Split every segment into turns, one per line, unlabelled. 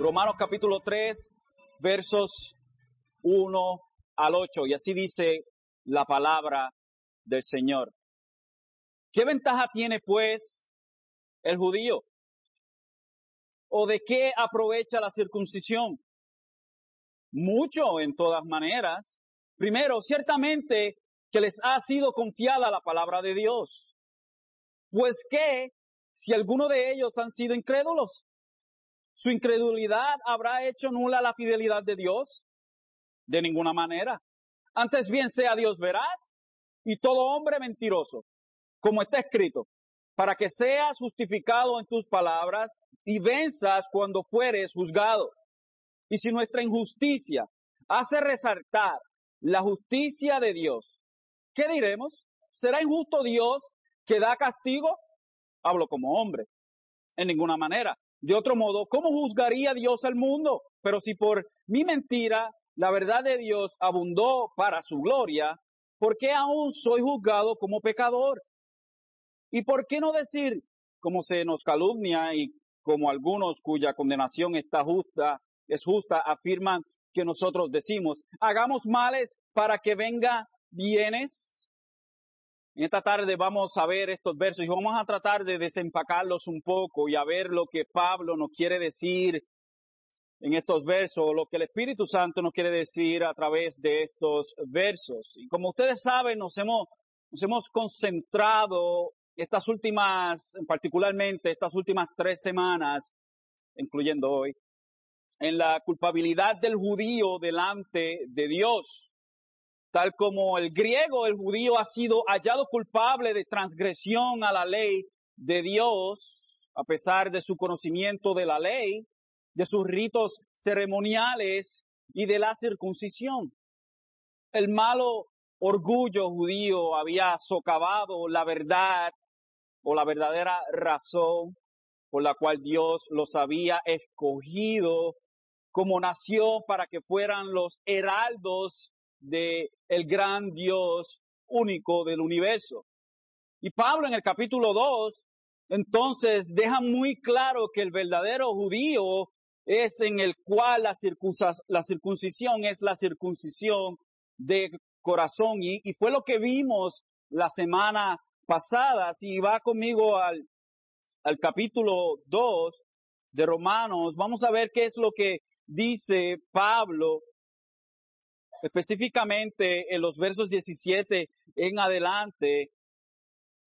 Romanos capítulo 3, versos 1 al 8. Y así dice la palabra del Señor. ¿Qué ventaja tiene pues el judío? ¿O de qué aprovecha la circuncisión? Mucho en todas maneras. Primero, ciertamente que les ha sido confiada la palabra de Dios. Pues que si alguno de ellos han sido incrédulos, su incredulidad habrá hecho nula la fidelidad de Dios. De ninguna manera. Antes bien sea Dios veraz y todo hombre mentiroso, como está escrito, para que seas justificado en tus palabras y venzas cuando fueres juzgado. Y si nuestra injusticia hace resaltar la justicia de Dios, ¿qué diremos? ¿Será injusto Dios que da castigo? Hablo como hombre. En ninguna manera. De otro modo, ¿cómo juzgaría Dios al mundo? Pero si por mi mentira la verdad de Dios abundó para su gloria, ¿por qué aún soy juzgado como pecador? ¿Y por qué no decir, como se nos calumnia y como algunos cuya condenación está justa, es justa, afirman que nosotros decimos, hagamos males para que venga bienes? En esta tarde vamos a ver estos versos y vamos a tratar de desempacarlos un poco y a ver lo que Pablo nos quiere decir en estos versos, lo que el Espíritu Santo nos quiere decir a través de estos versos. Y como ustedes saben, nos hemos, nos hemos concentrado estas últimas, particularmente estas últimas tres semanas, incluyendo hoy, en la culpabilidad del judío delante de Dios. Tal como el griego, el judío ha sido hallado culpable de transgresión a la ley de Dios, a pesar de su conocimiento de la ley, de sus ritos ceremoniales y de la circuncisión. El malo orgullo judío había socavado la verdad o la verdadera razón por la cual Dios los había escogido como nación para que fueran los heraldos de el gran Dios único del universo. Y Pablo en el capítulo 2 entonces deja muy claro que el verdadero judío es en el cual la, la circuncisión es la circuncisión de corazón. Y, fue lo que vimos la semana pasada. Si va conmigo al, al capítulo 2 de Romanos, vamos a ver qué es lo que dice Pablo específicamente en los versos 17 en adelante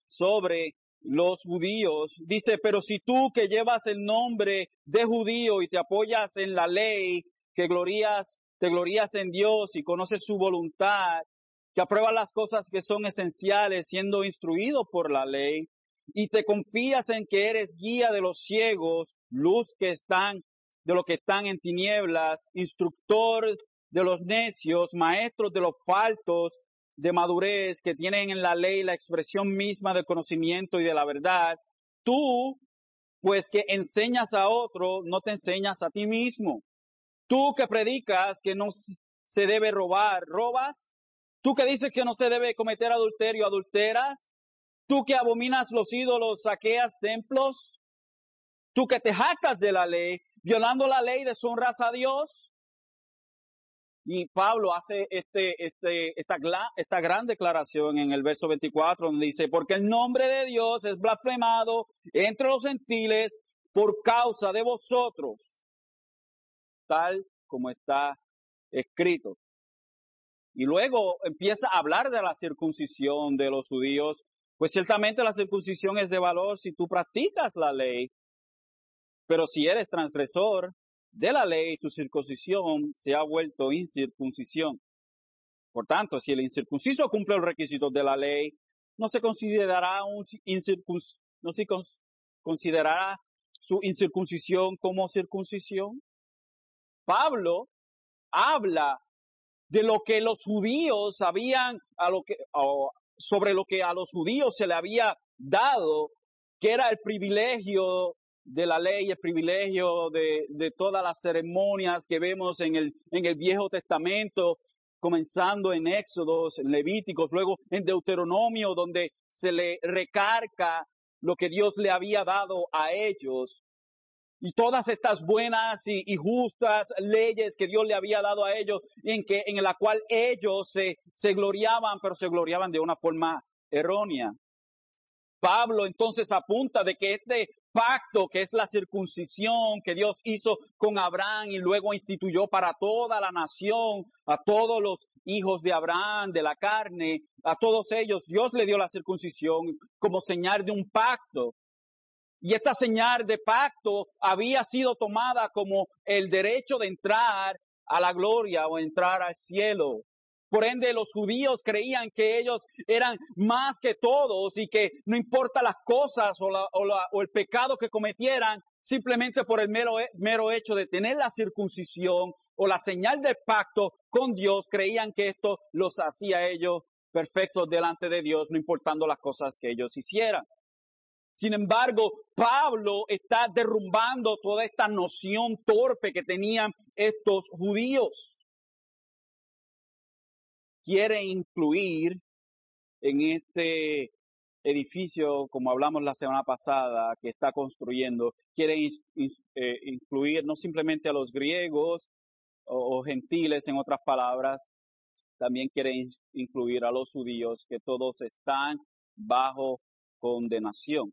sobre los judíos. Dice, pero si tú que llevas el nombre de judío y te apoyas en la ley, que glorías, te glorías en Dios y conoces su voluntad, que apruebas las cosas que son esenciales siendo instruido por la ley, y te confías en que eres guía de los ciegos, luz que están, de lo que están en tinieblas, instructor de los necios, maestros de los faltos, de madurez que tienen en la ley la expresión misma del conocimiento y de la verdad, tú, pues que enseñas a otro, no te enseñas a ti mismo. Tú que predicas que no se debe robar, robas. Tú que dices que no se debe cometer adulterio, adulteras. Tú que abominas los ídolos, saqueas templos. Tú que te jactas de la ley, violando la ley, deshonras a Dios. Y Pablo hace este, este, esta, esta gran declaración en el verso 24, donde dice, porque el nombre de Dios es blasfemado entre los gentiles por causa de vosotros, tal como está escrito. Y luego empieza a hablar de la circuncisión de los judíos, pues ciertamente la circuncisión es de valor si tú practicas la ley, pero si eres transgresor, de la ley, tu circuncisión se ha vuelto incircuncisión. Por tanto, si el incircunciso cumple los requisitos de la ley, no se considerará un no se considerará su incircuncisión como circuncisión. Pablo habla de lo que los judíos habían, sobre lo que a los judíos se le había dado, que era el privilegio de la ley, el privilegio de, de todas las ceremonias que vemos en el, en el Viejo Testamento, comenzando en Éxodos, Levíticos, luego en Deuteronomio, donde se le recarga lo que Dios le había dado a ellos. y todas estas buenas y, y, justas leyes que Dios le había dado a ellos, en, que, en la cual ellos se, se gloriaban, pero se gloriaban de una forma errónea. Pablo entonces apunta de que este pacto que es la circuncisión que Dios hizo con Abraham y luego instituyó para toda la nación, a todos los hijos de Abraham, de la carne, a todos ellos, Dios le dio la circuncisión como señal de un pacto. Y esta señal de pacto había sido tomada como el derecho de entrar a la gloria o entrar al cielo. Por ende, los judíos creían que ellos eran más que todos y que no importa las cosas o, la, o, la, o el pecado que cometieran, simplemente por el mero, mero hecho de tener la circuncisión o la señal del pacto con Dios, creían que esto los hacía ellos perfectos delante de Dios, no importando las cosas que ellos hicieran. Sin embargo, Pablo está derrumbando toda esta noción torpe que tenían estos judíos quiere incluir en este edificio, como hablamos la semana pasada, que está construyendo, quiere eh, incluir no simplemente a los griegos o, o, gentiles, en otras palabras, también quiere incluir a los judíos, que todos están bajo condenación.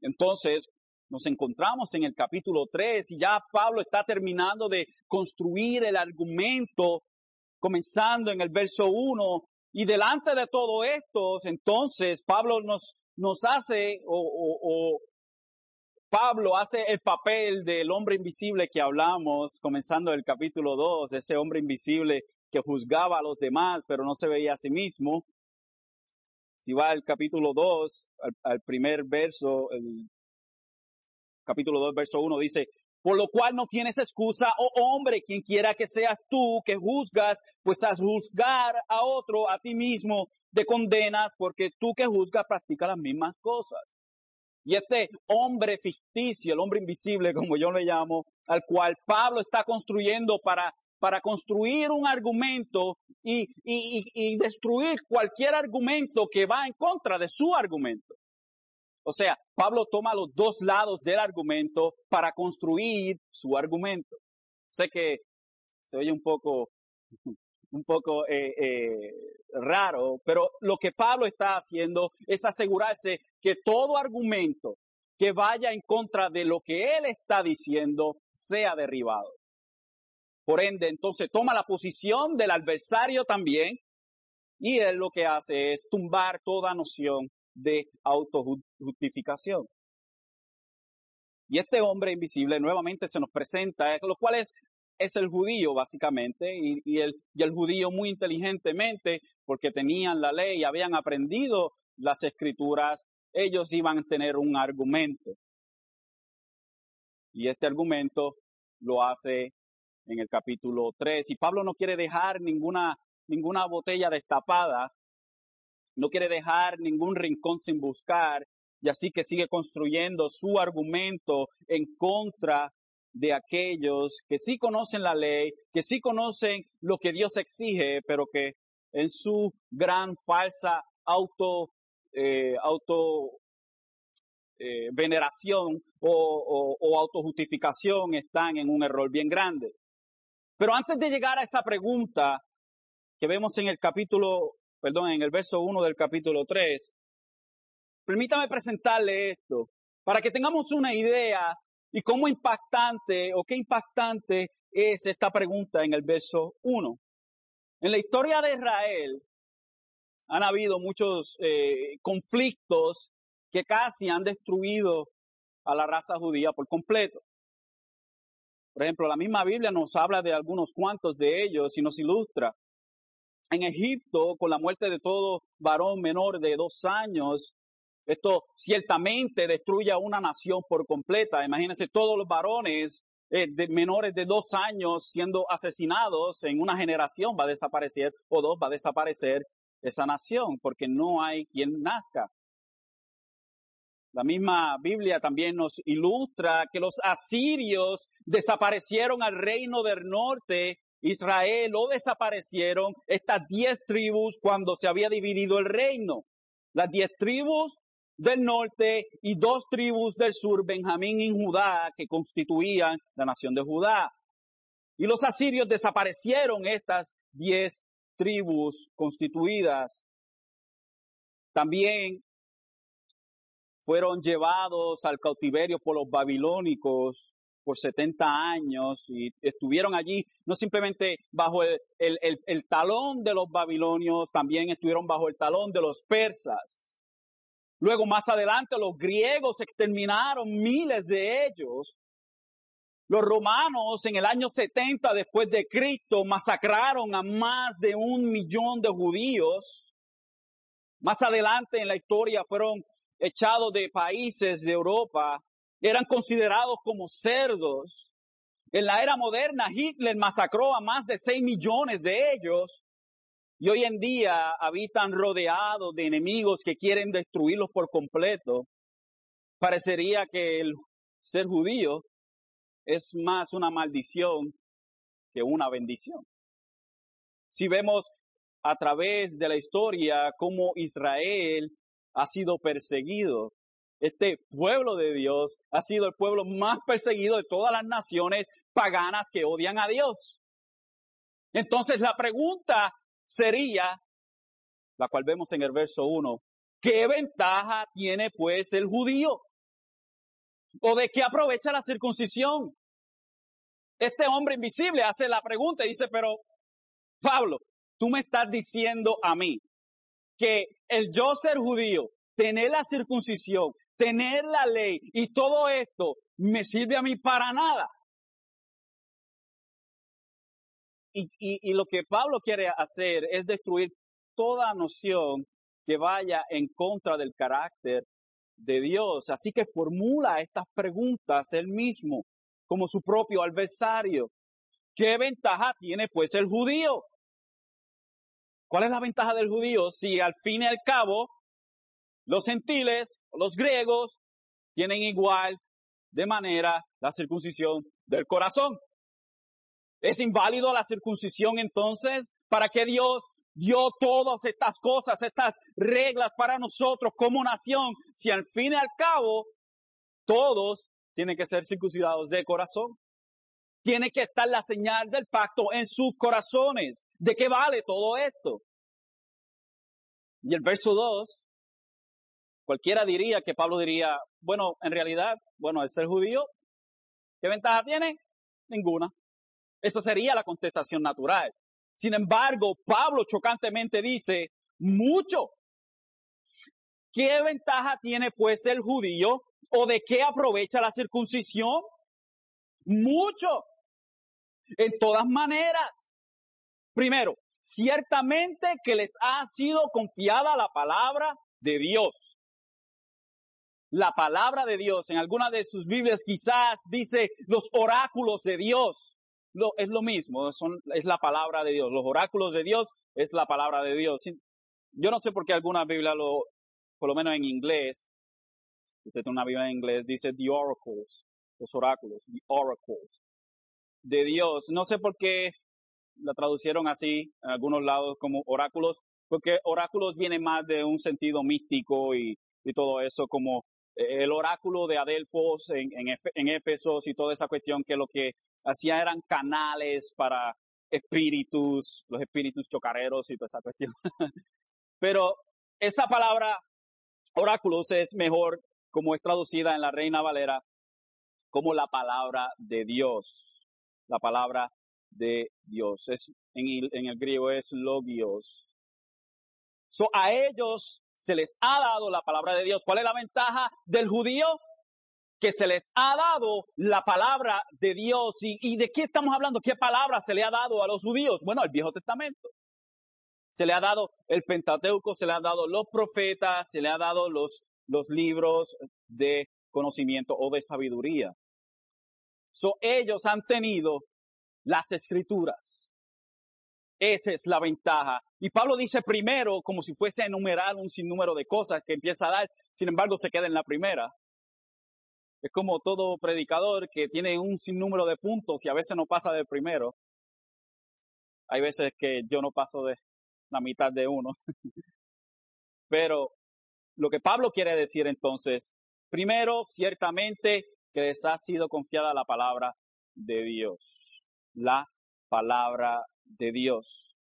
Entonces, nos encontramos en el capítulo 3 y ya Pablo está terminando de construir el argumento comenzando en el verso 1, y delante de todo esto, entonces Pablo nos, nos hace, o, o, Pablo hace el papel del hombre invisible que hablamos, comenzando el capítulo 2, ese hombre invisible que juzgaba a los demás, pero no se veía a sí mismo. Si va al capítulo 2, al, al primer verso, el capítulo 2, verso 1, dice, por lo cual no tienes excusa, oh hombre, quien quiera que seas tú que juzgas, pues a juzgar a otro, a ti mismo, te condenas, porque tú que juzgas practicas las mismas cosas. Y este hombre ficticio, el hombre invisible, como yo le llamo, al cual Pablo está construyendo para, para construir un argumento y, y, y destruir cualquier argumento que va en contra de su argumento. O sea, Pablo toma los dos lados del argumento para construir su argumento. Sé que se oye un poco, un poco eh, eh, raro, pero lo que Pablo está haciendo es asegurarse que todo argumento que vaya en contra de lo que él está diciendo sea derribado. Por ende, entonces toma la posición del adversario también y él lo que hace es tumbar toda noción de autojustificación. Y este hombre invisible nuevamente se nos presenta, lo cual es, el judío básicamente, y, el, y el judío muy inteligentemente, porque tenían la ley habían aprendido las escrituras, ellos iban a tener un argumento. Y este argumento lo hace en el capítulo 3. Y Pablo no quiere dejar ninguna, ninguna botella destapada no quiere dejar ningún rincón sin buscar y así que sigue construyendo su argumento en contra de aquellos que sí conocen la ley, que sí conocen lo que Dios exige, pero que en su gran falsa auto, eh, auto eh, veneración o, o, o autojustificación están en un error bien grande. Pero antes de llegar a esa pregunta que vemos en el capítulo perdón, en el verso 1 del capítulo 3. Permítame presentarle esto para que tengamos una idea y cómo impactante o qué impactante es esta pregunta en el verso 1. En la historia de Israel han habido muchos eh, conflictos que casi han destruido a la raza judía por completo. Por ejemplo, la misma Biblia nos habla de algunos cuantos de ellos y nos ilustra en Egipto, con la muerte de todo varón menor de dos años, esto ciertamente destruye a una nación por completa. Imagínense todos los varones eh, menores de dos años siendo asesinados en una generación va a desaparecer o dos va a desaparecer esa nación porque no hay quien nazca. La misma Biblia también nos ilustra que los asirios desaparecieron al reino del norte Israel o desaparecieron estas diez tribus cuando se había dividido el reino. Las diez tribus del norte y dos tribus del sur, Benjamín y Judá, que constituían la nación de Judá. Y los asirios desaparecieron estas diez tribus constituidas. También fueron llevados al cautiverio por los babilónicos por 70 años y estuvieron allí no simplemente bajo el, el, talón de los babilonios, también estuvieron bajo el talón de los persas. Luego más adelante los griegos exterminaron miles de ellos. Los romanos en el año 70 después de Cristo masacraron a más de un millón de judíos. Más adelante en la historia fueron echados de países de Europa eran considerados como cerdos. En la era moderna, Hitler masacró a más de 6 millones de ellos y hoy en día habitan rodeados de enemigos que quieren destruirlos por completo. Parecería que el ser judío es más una maldición que una bendición. Si vemos a través de la historia cómo Israel ha sido perseguido, este pueblo de Dios ha sido el pueblo más perseguido de todas las naciones paganas que odian a Dios. Entonces la pregunta sería, la cual vemos en el verso 1, ¿qué ventaja tiene pues el judío? ¿O de qué aprovecha la circuncisión? Este hombre invisible hace la pregunta y dice, pero Pablo, tú me estás diciendo a mí que el yo ser judío, tener la circuncisión, tener la ley y todo esto me sirve a mí para nada. Y, y, lo que Pablo quiere hacer es destruir toda noción que vaya en contra del carácter de Dios. Así que formula estas preguntas él mismo como su propio adversario. ¿Qué ventaja tiene pues el judío? ¿Cuál es la ventaja del judío si al fin y al cabo los gentiles, los griegos, tienen igual de manera la circuncisión del corazón. ¿Es inválido la circuncisión entonces? ¿Para qué Dios dio todas estas cosas, estas reglas para nosotros como nación, si al fin y al cabo todos tienen que ser circuncidados de corazón? Tiene que estar la señal del pacto en sus corazones. ¿De qué vale todo esto? Y el verso 2 Cualquiera diría que Pablo diría, bueno, en realidad, bueno, el ser judío, ¿qué ventaja tiene? Ninguna. Esa sería la contestación natural. Sin embargo, Pablo chocantemente dice, mucho. ¿Qué ventaja tiene pues el judío o de qué aprovecha la circuncisión? Mucho. En todas maneras. Primero, ciertamente que les ha sido confiada la palabra de Dios la palabra de Dios. En alguna de sus Biblias quizás dice los oráculos de Dios. Lo, es lo mismo, es la palabra de Dios. Los oráculos de Dios es la palabra de Dios. Yo no sé por qué alguna Biblia lo, por lo menos en inglés, usted tiene una Biblia en inglés, dice the oracles, los oráculos, the oracles de Dios. No sé por qué la traducieron así en algunos lados como oráculos, porque oráculos viene más de un sentido místico y, y todo eso como el oráculo de Adelfos en, en, Éfesos y toda esa cuestión que lo que hacía eran canales para espíritus, los espíritus chocareros y toda esa cuestión. Pero esa palabra oráculos es mejor como es traducida en la Reina Valera como la palabra de Dios. La palabra de Dios. Es, en, el, en el griego es logios. So, a ellos se les ha dado la palabra de Dios. ¿Cuál es la ventaja del judío? Que se les ha dado la palabra de Dios. ¿Y, de qué estamos hablando? ¿Qué palabra se le ha dado a los judíos? Bueno, el Viejo Testamento. Se le ha dado el Pentateuco, se le ha dado los profetas, se le ha dado los, los libros de conocimiento o de sabiduría. So, ellos han tenido las escrituras. Esa es la ventaja. Y Pablo dice primero, como si fuese a enumerar un sinnúmero de cosas que empieza a dar, sin embargo se queda en la primera. Es como todo predicador que tiene un sinnúmero de puntos y a veces no pasa del primero. Hay veces que yo no paso de la mitad de uno. Pero lo que Pablo quiere decir entonces, primero, ciertamente que les ha sido confiada la palabra de Dios. La palabra de Dios.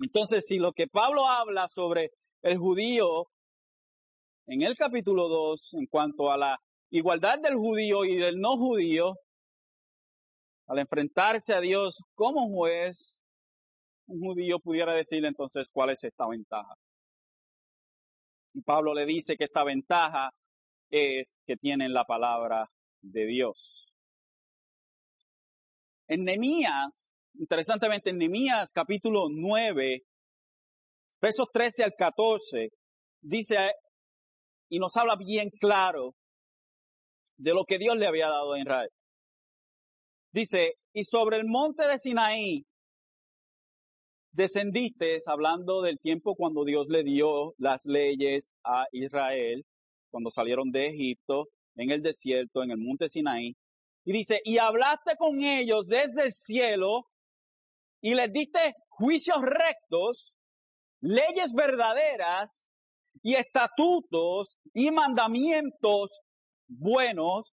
Entonces, si lo que Pablo habla sobre el judío en el capítulo 2, en cuanto a la igualdad del judío y del no judío, al enfrentarse a Dios como juez, un judío pudiera decirle entonces cuál es esta ventaja. Y Pablo le dice que esta ventaja es que tienen la palabra de Dios. En interesantemente en Nehemías capítulo 9, versos 13 al 14, dice y nos habla bien claro de lo que Dios le había dado a Israel. Dice, y sobre el monte de Sinaí descendiste, hablando del tiempo cuando Dios le dio las leyes a Israel, cuando salieron de Egipto, en el desierto, en el monte Sinaí. Y dice, y hablaste con ellos desde el cielo y les diste juicios rectos, leyes verdaderas y estatutos y mandamientos buenos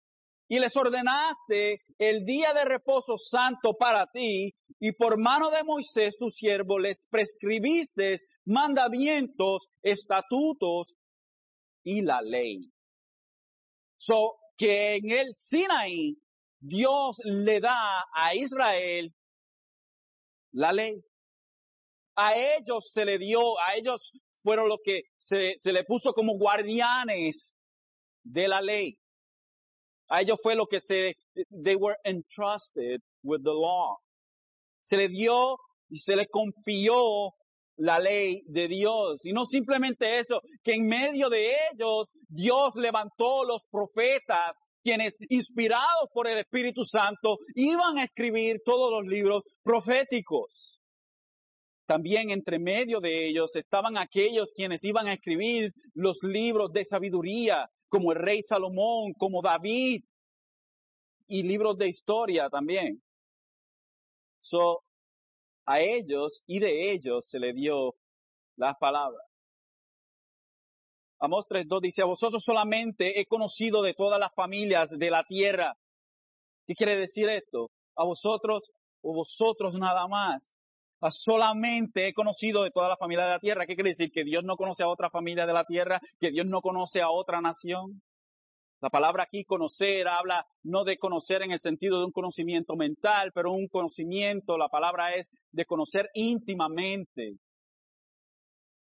y les ordenaste el día de reposo santo para ti, y por mano de Moisés tu siervo les prescribiste mandamientos, estatutos y la ley. So, que en el Sinaí Dios le da a Israel la ley. A ellos se le dio, a ellos fueron los que se, se le puso como guardianes de la ley. A ellos fue lo que se, they were entrusted with the law. Se le dio y se le confió la ley de Dios. Y no simplemente eso, que en medio de ellos Dios levantó los profetas, quienes inspirados por el Espíritu Santo iban a escribir todos los libros proféticos. También entre medio de ellos estaban aquellos quienes iban a escribir los libros de sabiduría, como el rey Salomón, como David, y libros de historia también. So, a ellos y de ellos se le dio las palabras. Amos 3.2 dice, a vosotros solamente he conocido de todas las familias de la tierra. ¿Qué quiere decir esto? A vosotros o vosotros nada más. A solamente he conocido de todas las familias de la tierra. ¿Qué quiere decir? Que Dios no conoce a otra familia de la tierra, que Dios no conoce a otra nación. La palabra aquí conocer habla no de conocer en el sentido de un conocimiento mental, pero un conocimiento, la palabra es de conocer íntimamente.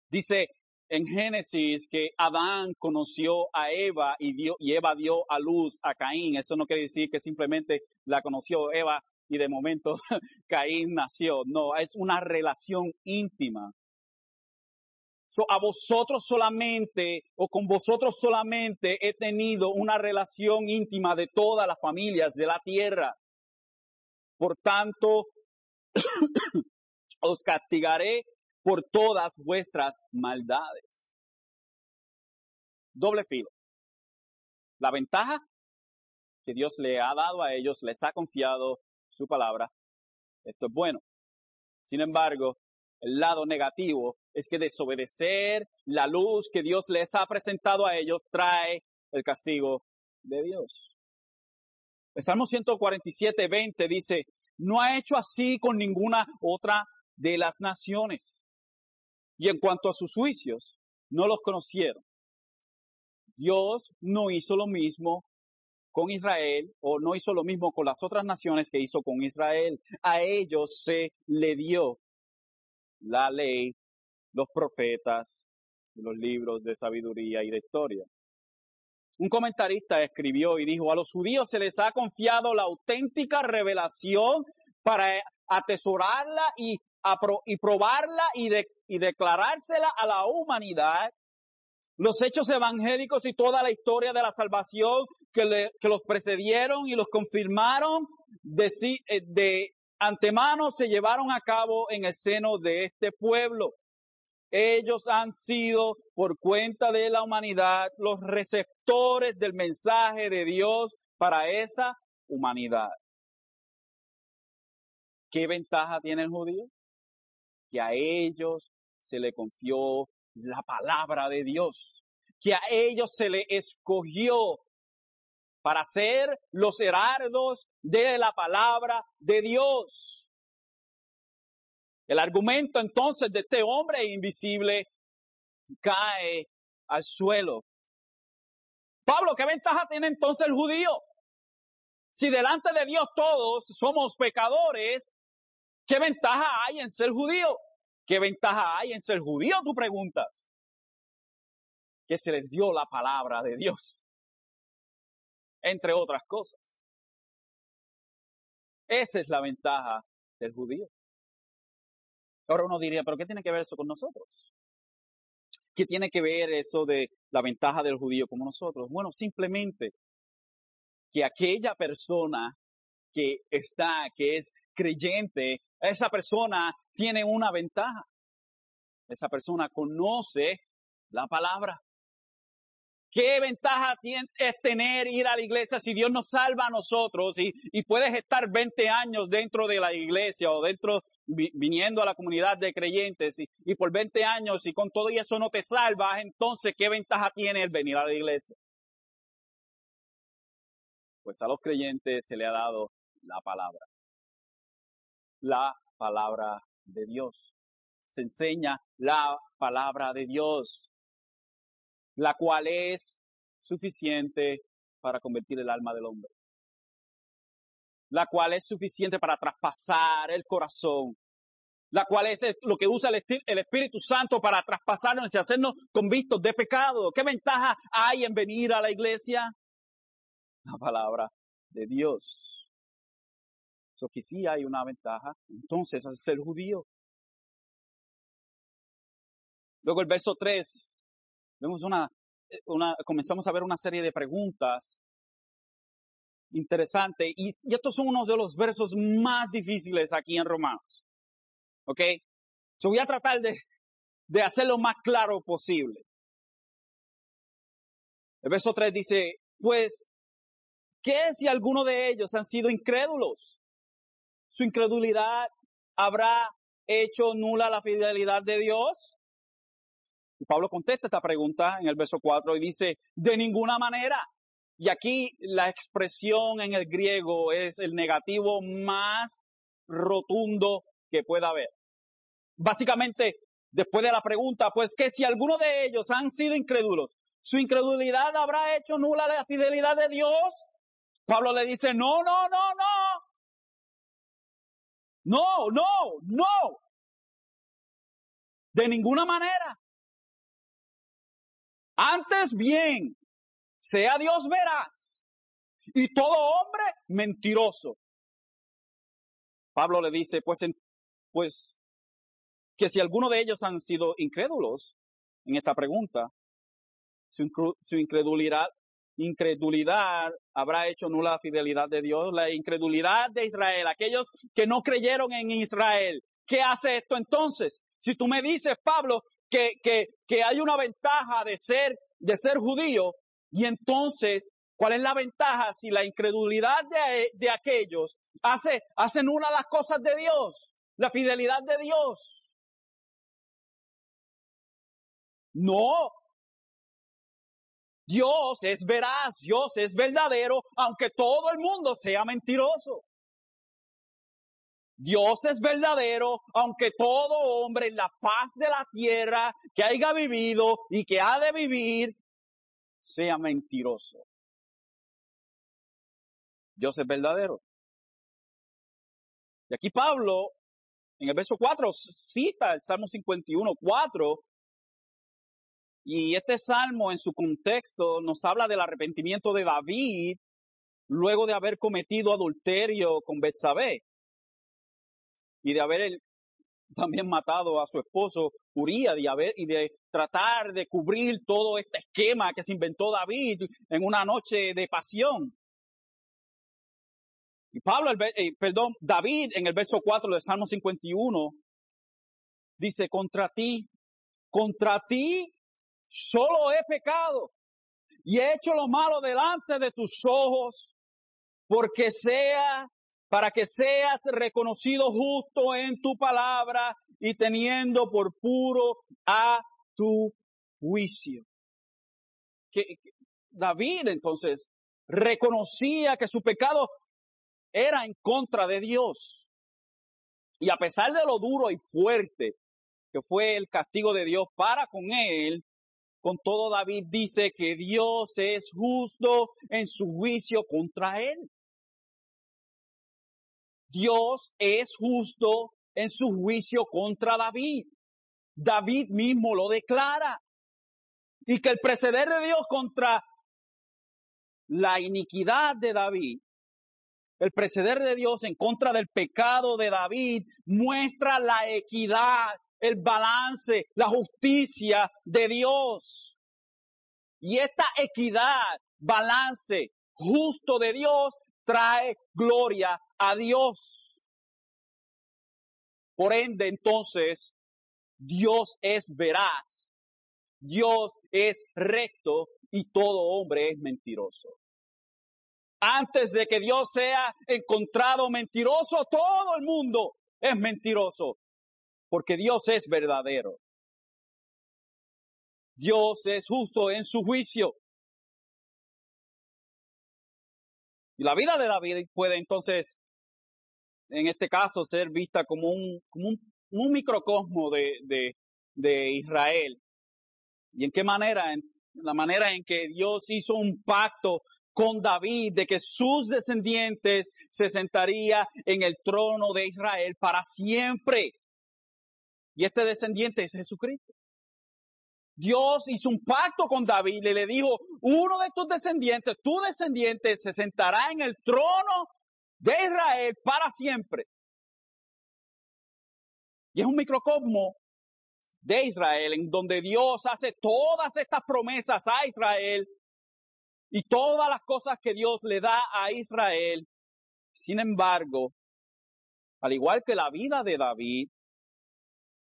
Dice en Génesis que Adán conoció a Eva y, Eva dio a luz a Caín. Eso no quiere decir que simplemente la conoció Eva y de momento Caín nació. No, es una relación íntima. a vosotros solamente o con vosotros solamente he tenido una relación íntima de todas las familias de la tierra. Por tanto, os castigaré por todas vuestras maldades. Doble filo. La ventaja que Dios le ha dado a ellos, les ha confiado su palabra. Esto es bueno. Sin embargo, el lado negativo es que desobedecer la luz que Dios les ha presentado a ellos trae el castigo de Dios. El Salmo 147, 20 dice, no ha hecho así con ninguna otra de las naciones. Y en cuanto a sus juicios, no los conocieron. Dios no hizo lo mismo con Israel o no hizo lo mismo con las otras naciones que hizo con Israel. A ellos se le dio la ley, los profetas, los libros de sabiduría y de historia. Un comentarista escribió y dijo, a los judíos se les ha confiado la auténtica revelación para atesorarla y, y probarla y, y declarársela a la humanidad los hechos evangélicos y toda la historia de la salvación que, los precedieron y los confirmaron de, eh, de antemano se llevaron a cabo en el seno de este pueblo. Ellos han sido, por cuenta de la humanidad, los receptores del mensaje de Dios para esa humanidad. ¿Qué ventaja tiene el judío? Que a ellos se le confió la palabra de Dios, que a ellos se le escogió para ser los herardos de la palabra de Dios. El argumento entonces de este hombre invisible cae al suelo. Pablo, ¿qué ventaja tiene entonces el judío? Si delante de Dios todos somos pecadores, ¿qué ventaja hay en ser judío? ¿Qué ventaja hay en ser judío? Tú preguntas. Que se les dio la palabra de Dios. Entre otras cosas. Esa es la ventaja del judío. Ahora uno diría, ¿pero qué tiene que ver eso con nosotros? ¿Qué tiene que ver eso de la ventaja del judío como nosotros? Bueno, simplemente que aquella persona que está, que es creyente, esa persona tiene una ventaja. Esa persona conoce la palabra. ¿Qué ventaja tiene, es tener ir a la iglesia si Dios nos salva a nosotros y, y puedes estar 20 años dentro de la iglesia o dentro, viniendo a la comunidad de creyentes y, y por 20 años y con todo y eso no te salvas, entonces ¿qué ventaja tiene el venir a la iglesia? Pues a los creyentes se le ha dado la palabra. La palabra de Dios. Se enseña la palabra de Dios la cual es suficiente para convertir el alma del hombre, la cual es suficiente para traspasar el corazón, la cual es lo que usa el, Espíritu Santo para traspasarnos y hacernos convictos de pecado. ¿Qué ventaja hay en venir a la iglesia? La palabra de Dios. Eso que sí hay una ventaja, entonces al ser judío. Luego el verso 3 vemos una, eh, una, comenzamos a ver una serie de preguntas interesantes y, estos son unos de los versos más difíciles aquí en Romanos. ¿Ok? So voy a tratar de, de hacerlo más claro posible. El verso 3 dice, pues, ¿qué si alguno de ellos han sido incrédulos? Su incredulidad habrá hecho nula la fidelidad de Dios. Y Pablo contesta esta pregunta en el verso 4 y dice, de ninguna manera. Y aquí la expresión en el griego es el negativo más rotundo que pueda haber. Básicamente, después de la pregunta, pues que si alguno de ellos han sido incrédulos, ¿su incredulidad habrá hecho nula la fidelidad de Dios? Pablo le dice, no, no, no, no. No, no, no. De ninguna manera. Antes bien, sea Dios veraz y todo hombre mentiroso. Pablo le dice, pues, pues, que si alguno de ellos han sido incrédulos en esta pregunta, su incredulidad, incredulidad habrá hecho nula fidelidad de Dios, la incredulidad de Israel, aquellos que no creyeron en Israel. ¿Qué hace esto entonces? Si tú me dices, Pablo, que, que, que hay una ventaja de ser, de ser judío, y entonces, ¿cuál es la ventaja si la incredulidad de, de aquellos hace, hace nula las cosas de Dios, la fidelidad de Dios? No. Dios es veraz, Dios es verdadero, aunque todo el mundo sea mentiroso. Dios es verdadero, aunque todo hombre en la paz de la tierra que haya vivido y que ha de vivir sea mentiroso. Dios es verdadero. Y aquí Pablo, en el verso 4, cita el Salmo 51, 4, y este salmo en su contexto nos habla del arrepentimiento de David luego de haber cometido adulterio con Betsabé y de haber también matado a su esposo Uría y de tratar de cubrir todo este esquema que se inventó David en una noche de pasión. Y Pablo, eh, perdón, David en el verso 4 del Salmo 51 dice, contra ti, contra ti solo he pecado y he hecho lo malo delante de tus ojos, porque sea para que seas reconocido justo en tu palabra y teniendo por puro a tu juicio. Que, David entonces reconocía que su pecado era en contra de Dios. Y a pesar de lo duro y fuerte que fue el castigo de Dios para con él, con todo David dice que Dios es justo en su juicio contra él. Dios es justo en su juicio contra David. David mismo lo declara. Y que el preceder de Dios contra la iniquidad de David, el preceder de Dios en contra del pecado de David, muestra la equidad, el balance, la justicia de Dios. Y esta equidad, balance justo de Dios trae gloria a Dios. Por ende, entonces, Dios es veraz, Dios es recto y todo hombre es mentiroso. Antes de que Dios sea encontrado mentiroso, todo el mundo es mentiroso, porque Dios es verdadero. Dios es justo en su juicio. Y la vida de David puede entonces, en este caso, ser vista como un, como un, microcosmo de, de, Israel. ¿Y en qué manera? En la manera en que Dios hizo un pacto con David de que sus descendientes se sentaría en el trono de Israel para siempre. Y este descendiente es Jesucristo. Dios hizo un pacto con David y le dijo, uno de tus descendientes, tu descendiente, se sentará en el trono de Israel para siempre. Y es un microcosmo de Israel en donde Dios hace todas estas promesas a Israel y todas las cosas que Dios le da a Israel. Sin embargo, al igual que la vida de David,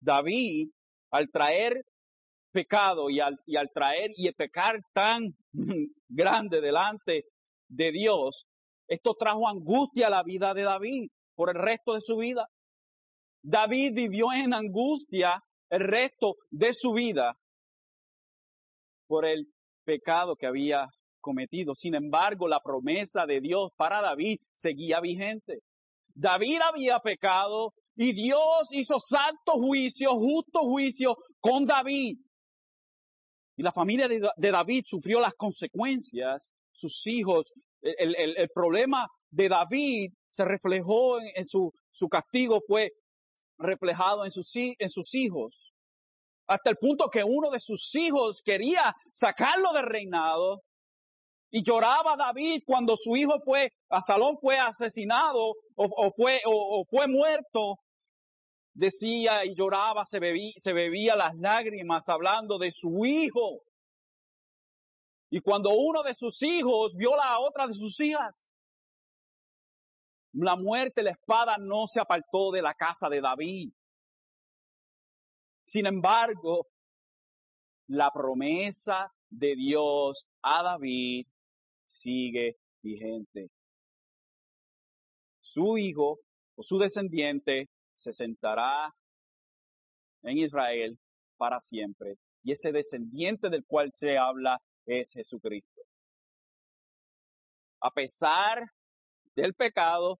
David, al traer pecado y al, y al traer y pecar tan grande delante de Dios, esto trajo angustia a la vida de David por el resto de su vida. David vivió en angustia el resto de su vida por el pecado que había cometido. Sin embargo, la promesa de Dios para David seguía vigente. David había pecado y Dios hizo santo juicio, justo juicio con David. Y la familia de, David sufrió las consecuencias, sus hijos, el, problema de David se reflejó en, su, su castigo fue reflejado en sus hijos. Hasta el punto que uno de sus hijos quería sacarlo del reinado y lloraba David cuando su hijo fue, Salón fue asesinado o, fue, o, fue muerto decía y lloraba, se bebía, se bebía las lágrimas hablando de su hijo. Y cuando uno de sus hijos vio a otra de sus hijas, la muerte, la espada no se apartó de la casa de David. Sin embargo, la promesa de Dios a David sigue vigente. Su hijo o su descendiente se sentará en Israel para siempre. Y ese descendiente del cual se habla es Jesucristo. A pesar del pecado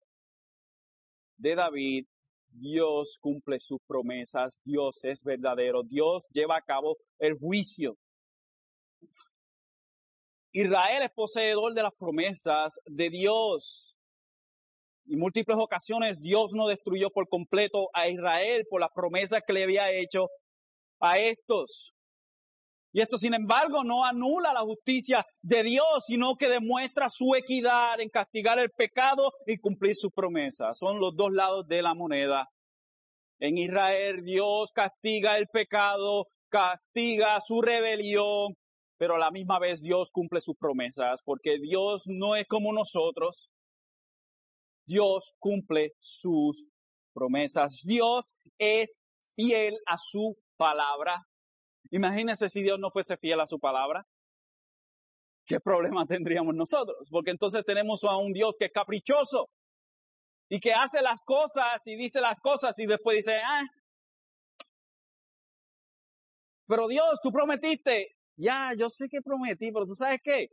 de David, Dios cumple sus promesas, Dios es verdadero, Dios lleva a cabo el juicio. Israel es poseedor de las promesas de Dios. Y múltiples ocasiones Dios no destruyó por completo a Israel por las promesas que le había hecho a estos. Y esto, sin embargo, no anula la justicia de Dios, sino que demuestra su equidad en castigar el pecado y cumplir sus promesas. Son los dos lados de la moneda. En Israel Dios castiga el pecado, castiga su rebelión, pero a la misma vez Dios cumple sus promesas, porque Dios no es como nosotros. Dios cumple sus promesas. Dios es fiel a su palabra. Imagínense si Dios no fuese fiel a su palabra. ¿Qué problema tendríamos nosotros? Porque entonces tenemos a un Dios que es caprichoso y que hace las cosas y dice las cosas y después dice, ah, pero Dios, tú prometiste. Ya, yo sé que prometí, pero tú sabes qué.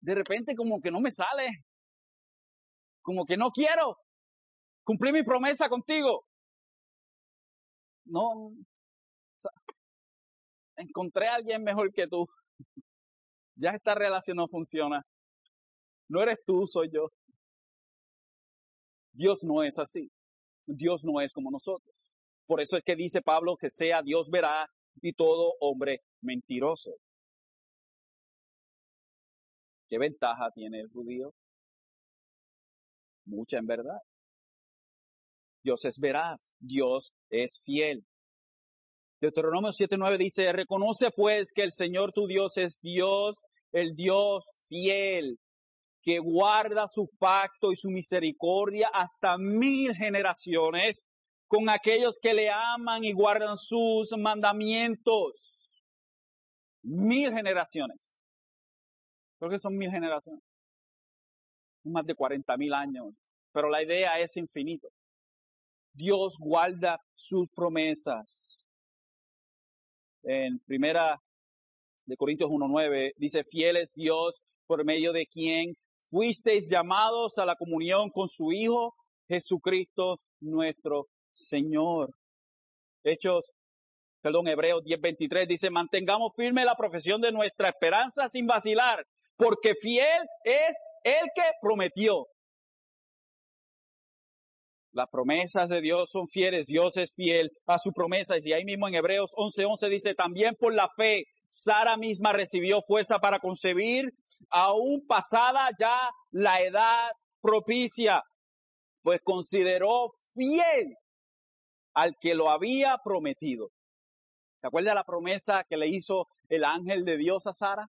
De repente como que no me sale. Como que no quiero cumplir mi promesa contigo. No. Encontré a alguien mejor que tú. Ya esta relación no funciona. No eres tú, soy yo. Dios no es así. Dios no es como nosotros. Por eso es que dice Pablo que sea Dios verá y todo hombre mentiroso. ¿Qué ventaja tiene el judío? Mucha en verdad. Dios es veraz, Dios es fiel. Deuteronomio 7:9 dice, reconoce pues que el Señor tu Dios es Dios, el Dios fiel, que guarda su pacto y su misericordia hasta mil generaciones con aquellos que le aman y guardan sus mandamientos. Mil generaciones. Creo que son mil generaciones. Más de 40 mil años. Pero la idea es infinito. Dios guarda sus promesas. En primera de Corintios 1.9 dice, fiel es Dios por medio de quien fuisteis llamados a la comunión con su Hijo Jesucristo nuestro Señor. Hechos, perdón, Hebreos 10:23 dice, mantengamos firme la profesión de nuestra esperanza sin vacilar, porque fiel es el que prometió. Las promesas de Dios son fieles, Dios es fiel a su promesa. Y ahí mismo en Hebreos 11:11 dice, también por la fe, Sara misma recibió fuerza para concebir, aún pasada ya la edad propicia, pues consideró fiel al que lo había prometido. ¿Se acuerda la promesa que le hizo el ángel de Dios a Sara?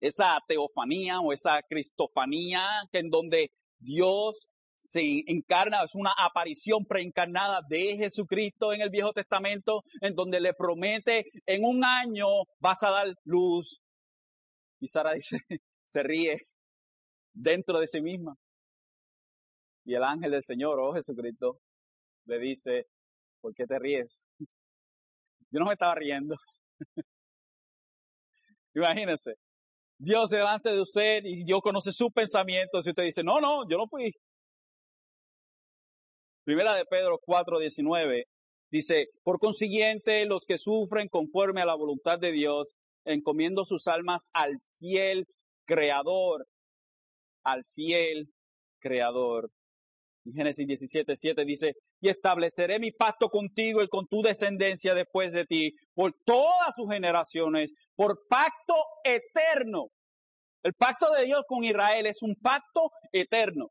Esa teofanía o esa cristofanía en donde Dios se encarna, es una aparición preencarnada de Jesucristo en el Viejo Testamento, en donde le promete, en un año vas a dar luz. Y Sara dice, se ríe dentro de sí misma. Y el ángel del Señor, oh Jesucristo, le dice, ¿por qué te ríes? Yo no me estaba riendo. Imagínense, Dios delante de usted y Dios conoce sus pensamientos y usted dice, no, no, yo no fui. Primera de Pedro 4:19 dice, por consiguiente, los que sufren conforme a la voluntad de Dios, encomiendo sus almas al fiel creador, al fiel creador. Génesis 17:7 dice, y estableceré mi pacto contigo y con tu descendencia después de ti, por todas sus generaciones, por pacto eterno. El pacto de Dios con Israel es un pacto eterno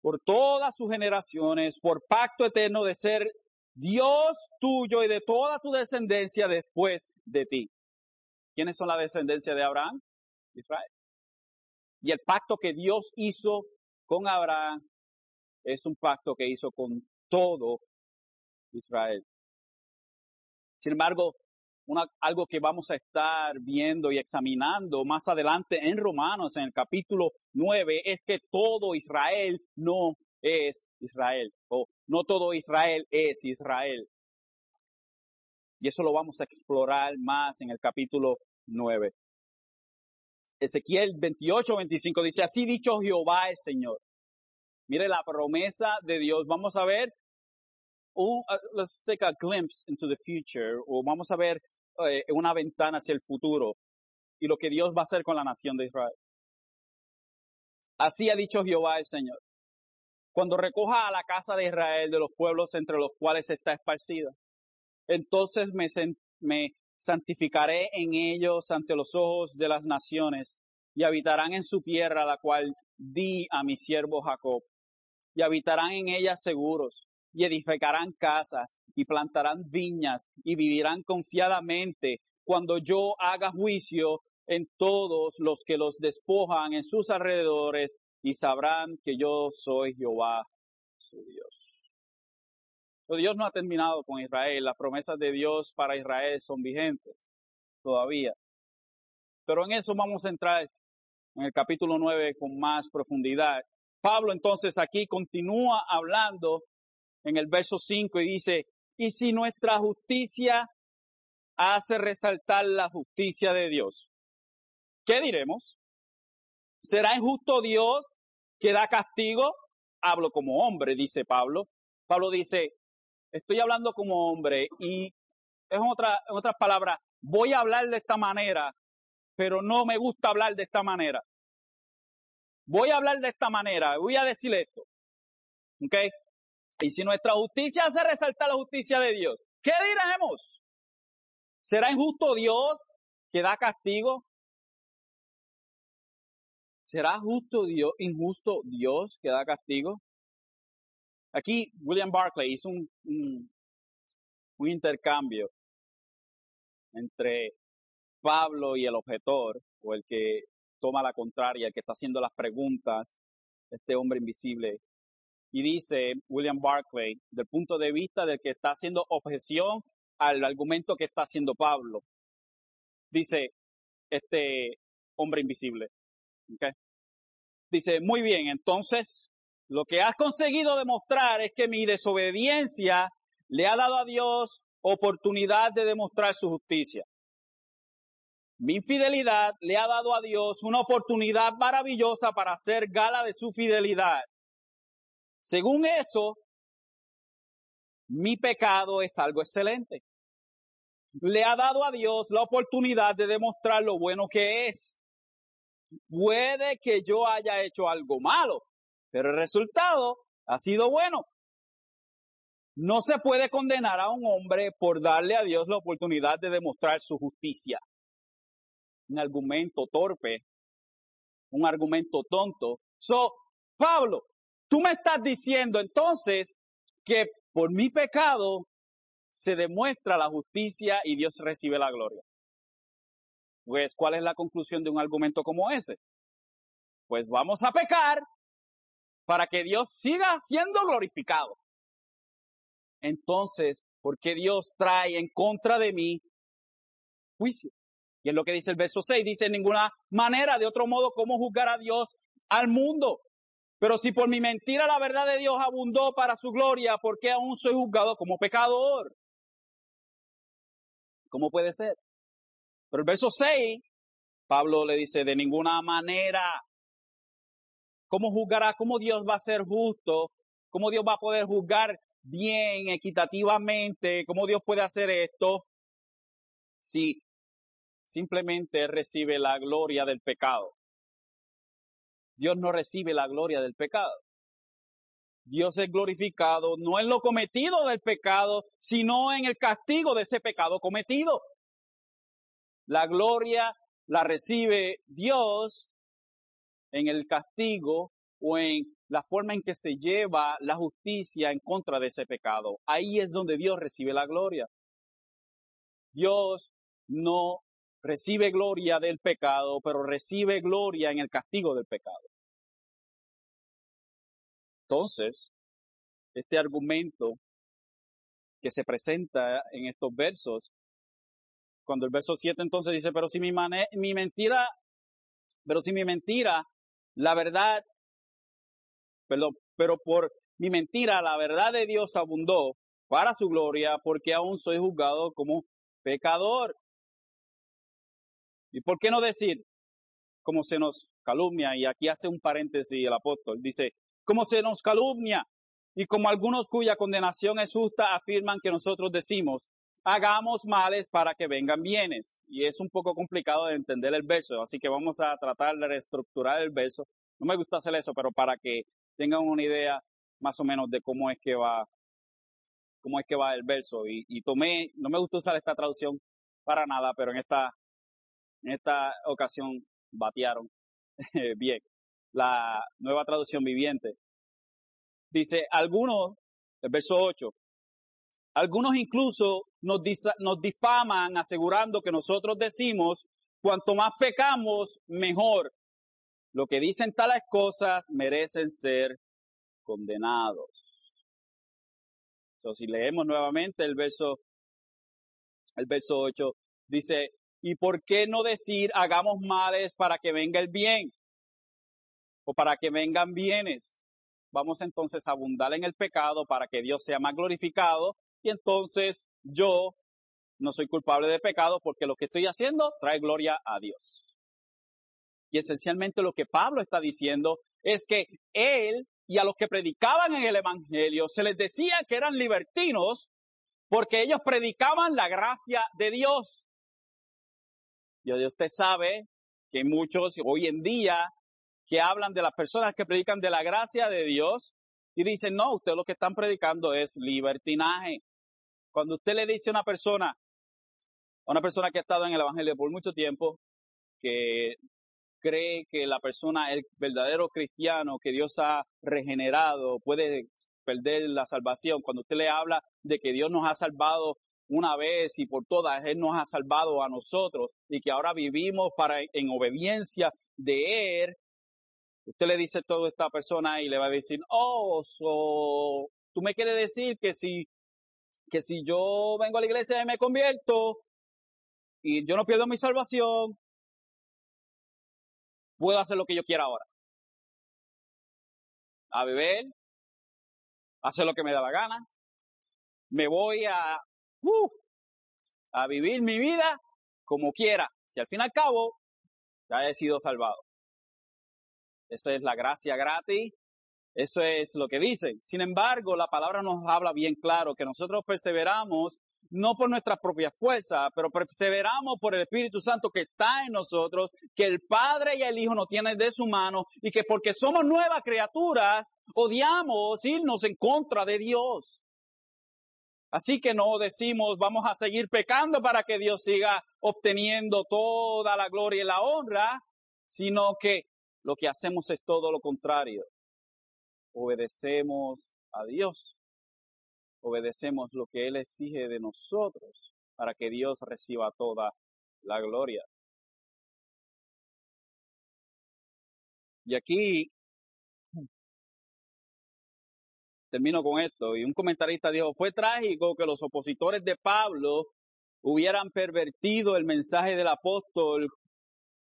por todas sus generaciones, por pacto eterno de ser Dios tuyo y de toda tu descendencia después de ti. ¿Quiénes son la descendencia de Abraham? Israel. Y el pacto que Dios hizo con Abraham es un pacto que hizo con todo Israel. Sin embargo, algo que vamos a estar viendo y examinando más adelante en Romanos, en el capítulo 9, es que todo Israel no es Israel, o no todo Israel es Israel. Y eso lo vamos a explorar más en el capítulo 9. Ezequiel 28, 25 dice, así dicho Jehová el Señor. Mire la promesa de Dios. Vamos a ver, uh, let's take a glimpse into the future, o vamos a ver eh, una ventana hacia el futuro y lo que Dios va a hacer con la nación de Israel. Así ha dicho Jehová el Señor. Cuando recoja a la casa de Israel de los pueblos entre los cuales está esparcida, entonces me, me santificaré en ellos ante los ojos de las naciones y habitarán en su tierra, la cual di a mi siervo Jacob, y habitarán en ella seguros y edificarán casas y plantarán viñas y vivirán confiadamente cuando yo haga juicio en todos los que los despojan en sus alrededores y sabrán que yo soy Jehová su Dios. Pero Dios no ha terminado con Israel. Las promesas de Dios para Israel son vigentes todavía. Pero en eso vamos a entrar en el capítulo 9 con más profundidad. Pablo entonces aquí continúa hablando en el verso 5 y dice, y si nuestra justicia hace resaltar la justicia de Dios, ¿qué diremos? ¿Será injusto Dios que da castigo? Hablo como hombre, dice Pablo. Pablo dice, estoy hablando como hombre y es otra, en otras palabras, voy a hablar de esta manera, pero no me gusta hablar de esta manera. Voy a hablar de esta manera, voy a decir esto. ¿Ok? Y si nuestra justicia hace resaltar la justicia de Dios, ¿qué diremos? ¿Será injusto Dios que da castigo? ¿Será justo Dios, injusto Dios que da castigo? Aquí William Barclay hizo un, un, intercambio entre Pablo y el objetor, o el que toma la contraria, el que está haciendo las preguntas, este hombre invisible. Y dice William Barclay, del punto de vista del que está haciendo objeción al argumento que está haciendo Pablo, dice este hombre invisible. Dice, muy bien, entonces lo que has conseguido demostrar es que mi desobediencia le ha dado a Dios oportunidad de demostrar su justicia. Mi infidelidad le ha dado a Dios una oportunidad maravillosa para hacer gala de su fidelidad. Según eso, mi pecado es algo excelente. Le ha dado a Dios la oportunidad de demostrar lo bueno que es. Puede que yo haya hecho algo malo, pero el resultado ha sido bueno. No se puede condenar a un hombre por darle a Dios la oportunidad de demostrar su justicia. Un argumento torpe, un argumento tonto. So, Pablo, tú me estás diciendo entonces que por mi pecado se demuestra la justicia y Dios recibe la gloria. Pues, ¿cuál es la conclusión de un argumento como ese? Pues vamos a pecar para que Dios siga siendo glorificado. Entonces, ¿por qué Dios trae en contra de mí juicio? Y es lo que dice el verso 6, dice en ninguna manera, de otro modo, cómo juzgar a Dios al mundo. Pero si por mi mentira la verdad de Dios abundó para su gloria, ¿por qué aún soy juzgado como pecador? ¿Cómo puede ser? Pero el verso 6, Pablo le dice, de ninguna manera. ¿Cómo juzgará? ¿Cómo Dios va a ser justo? ¿Cómo Dios va a poder juzgar bien, equitativamente? ¿Cómo Dios puede hacer esto? Si simplemente recibe la gloria del pecado. Dios no recibe la gloria del pecado. Dios es glorificado no en lo cometido del pecado, sino en el castigo de ese pecado cometido. La gloria la recibe Dios en el castigo o en la forma en que se lleva la justicia en contra de ese pecado. Ahí es donde Dios recibe la gloria. Dios no recibe gloria del pecado, pero recibe gloria en el castigo del pecado. Entonces, este argumento que se presenta en estos versos, cuando el verso 7 entonces dice, pero si mi, mentira, pero si mi mentira, la verdad, perdón, pero por mi mentira, la verdad de Dios abundó para su gloria, porque aún soy juzgado como pecador. ¿Y por qué no decir, como se nos calumnia? Y aquí hace un paréntesis el apóstol, dice, como se nos calumnia y como algunos cuya condenación es justa afirman que nosotros decimos, hagamos males para que vengan bienes. Y es un poco complicado de entender el verso, así que vamos a tratar de reestructurar el verso. No me gusta hacer eso, pero para que tengan una idea más o menos de cómo es que va, cómo es que va el verso. Y, y tomé, no me gusta usar esta traducción para nada, pero en esta en esta ocasión batearon bien. La nueva traducción viviente. Dice, algunos, el verso 8, algunos incluso nos, nos difaman asegurando que nosotros decimos, cuanto más pecamos, mejor. Lo que dicen tales cosas merecen ser condenados. Entonces, si leemos nuevamente el verso, el verso 8, dice, ¿Y por qué no decir hagamos males para que venga el bien? o para que vengan bienes. Vamos entonces a abundar en el pecado para que Dios sea más glorificado y entonces yo no soy culpable de pecado porque lo que estoy haciendo trae gloria a Dios. Y esencialmente lo que Pablo está diciendo es que él y a los que predicaban en el Evangelio se les decía que eran libertinos porque ellos predicaban la gracia de Dios. Y usted sabe que muchos hoy en día que hablan de las personas que predican de la gracia de Dios y dicen, no, usted lo que están predicando es libertinaje. Cuando usted le dice a una persona, a una persona que ha estado en el Evangelio por mucho tiempo, que cree que la persona, el verdadero cristiano que Dios ha regenerado, puede perder la salvación. Cuando usted le habla de que Dios nos ha salvado una vez y por todas, Él nos ha salvado a nosotros y que ahora vivimos para, en obediencia de Él, usted le dice todo a esta persona y le va a decir, oh, tú me quieres decir que si, que si yo vengo a la iglesia y me convierto y yo no pierdo mi salvación, puedo hacer lo que yo quiera ahora. A beber, hacer lo que me da la gana, me voy a, uh, a vivir mi vida como quiera. Si al fin y al cabo ya he sido salvado. Esa es la gracia gratis. Eso es lo que dice. Sin embargo, la palabra nos habla bien claro que nosotros perseveramos no por nuestra propia fuerza, pero perseveramos por el Espíritu Santo que está en nosotros, que el Padre y el Hijo nos tienen de su mano y que porque somos nuevas criaturas, odiamos irnos en contra de Dios. Así que no decimos vamos a seguir pecando para que Dios siga obteniendo toda la gloria y la honra, sino que lo que hacemos es todo lo contrario. Obedecemos a Dios. Obedecemos lo que Él exige de nosotros para que Dios reciba toda la gloria. Y aquí termino con esto. Y un comentarista dijo, fue trágico que los opositores de Pablo hubieran pervertido el mensaje del apóstol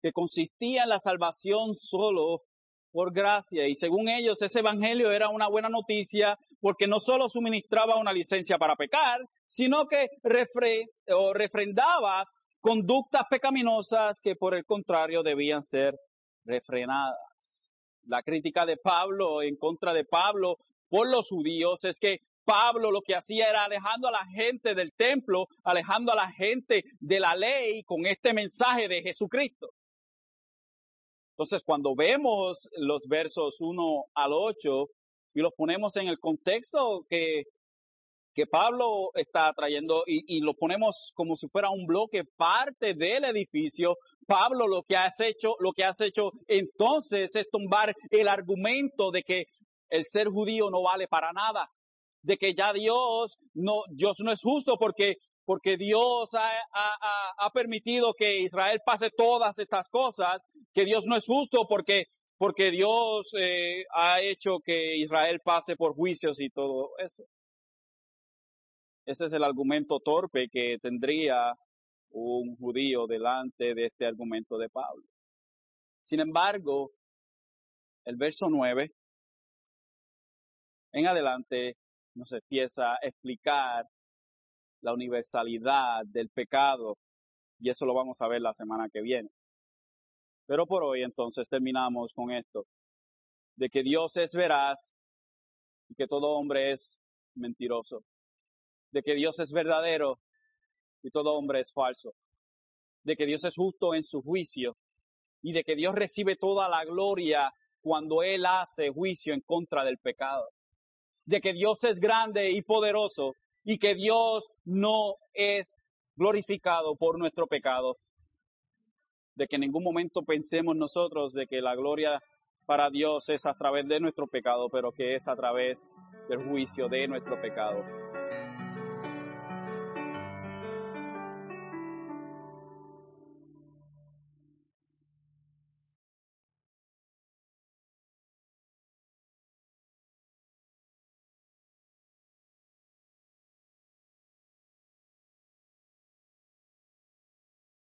que consistía en la salvación solo por gracia. Y según ellos, ese evangelio era una buena noticia porque no solo suministraba una licencia para pecar, sino que refrendaba conductas pecaminosas que por el contrario debían ser refrenadas. La crítica de Pablo en contra de Pablo por los judíos es que Pablo lo que hacía era alejando a la gente del templo, alejando a la gente de la ley con este mensaje de Jesucristo. Entonces, cuando vemos los versos 1 al 8 y los ponemos en el contexto que, que Pablo está trayendo y, y lo ponemos como si fuera un bloque parte del edificio, Pablo lo que has hecho, lo que has hecho entonces es tumbar el argumento de que el ser judío no vale para nada, de que ya Dios no, Dios no es justo porque, porque Dios ha, ha, ha permitido que Israel pase todas estas cosas, que Dios no es justo porque, porque Dios eh, ha hecho que Israel pase por juicios y todo eso. Ese es el argumento torpe que tendría un judío delante de este argumento de Pablo. Sin embargo, el verso 9 en adelante nos empieza a explicar la universalidad del pecado y eso lo vamos a ver la semana que viene. Pero por hoy entonces terminamos con esto, de que Dios es veraz y que todo hombre es mentiroso, de que Dios es verdadero y todo hombre es falso, de que Dios es justo en su juicio y de que Dios recibe toda la gloria cuando Él hace juicio en contra del pecado de que Dios es grande y poderoso y que Dios no es glorificado por nuestro pecado. De que en ningún momento pensemos nosotros de que la gloria para Dios es a través de nuestro pecado, pero que es a través del juicio de nuestro pecado.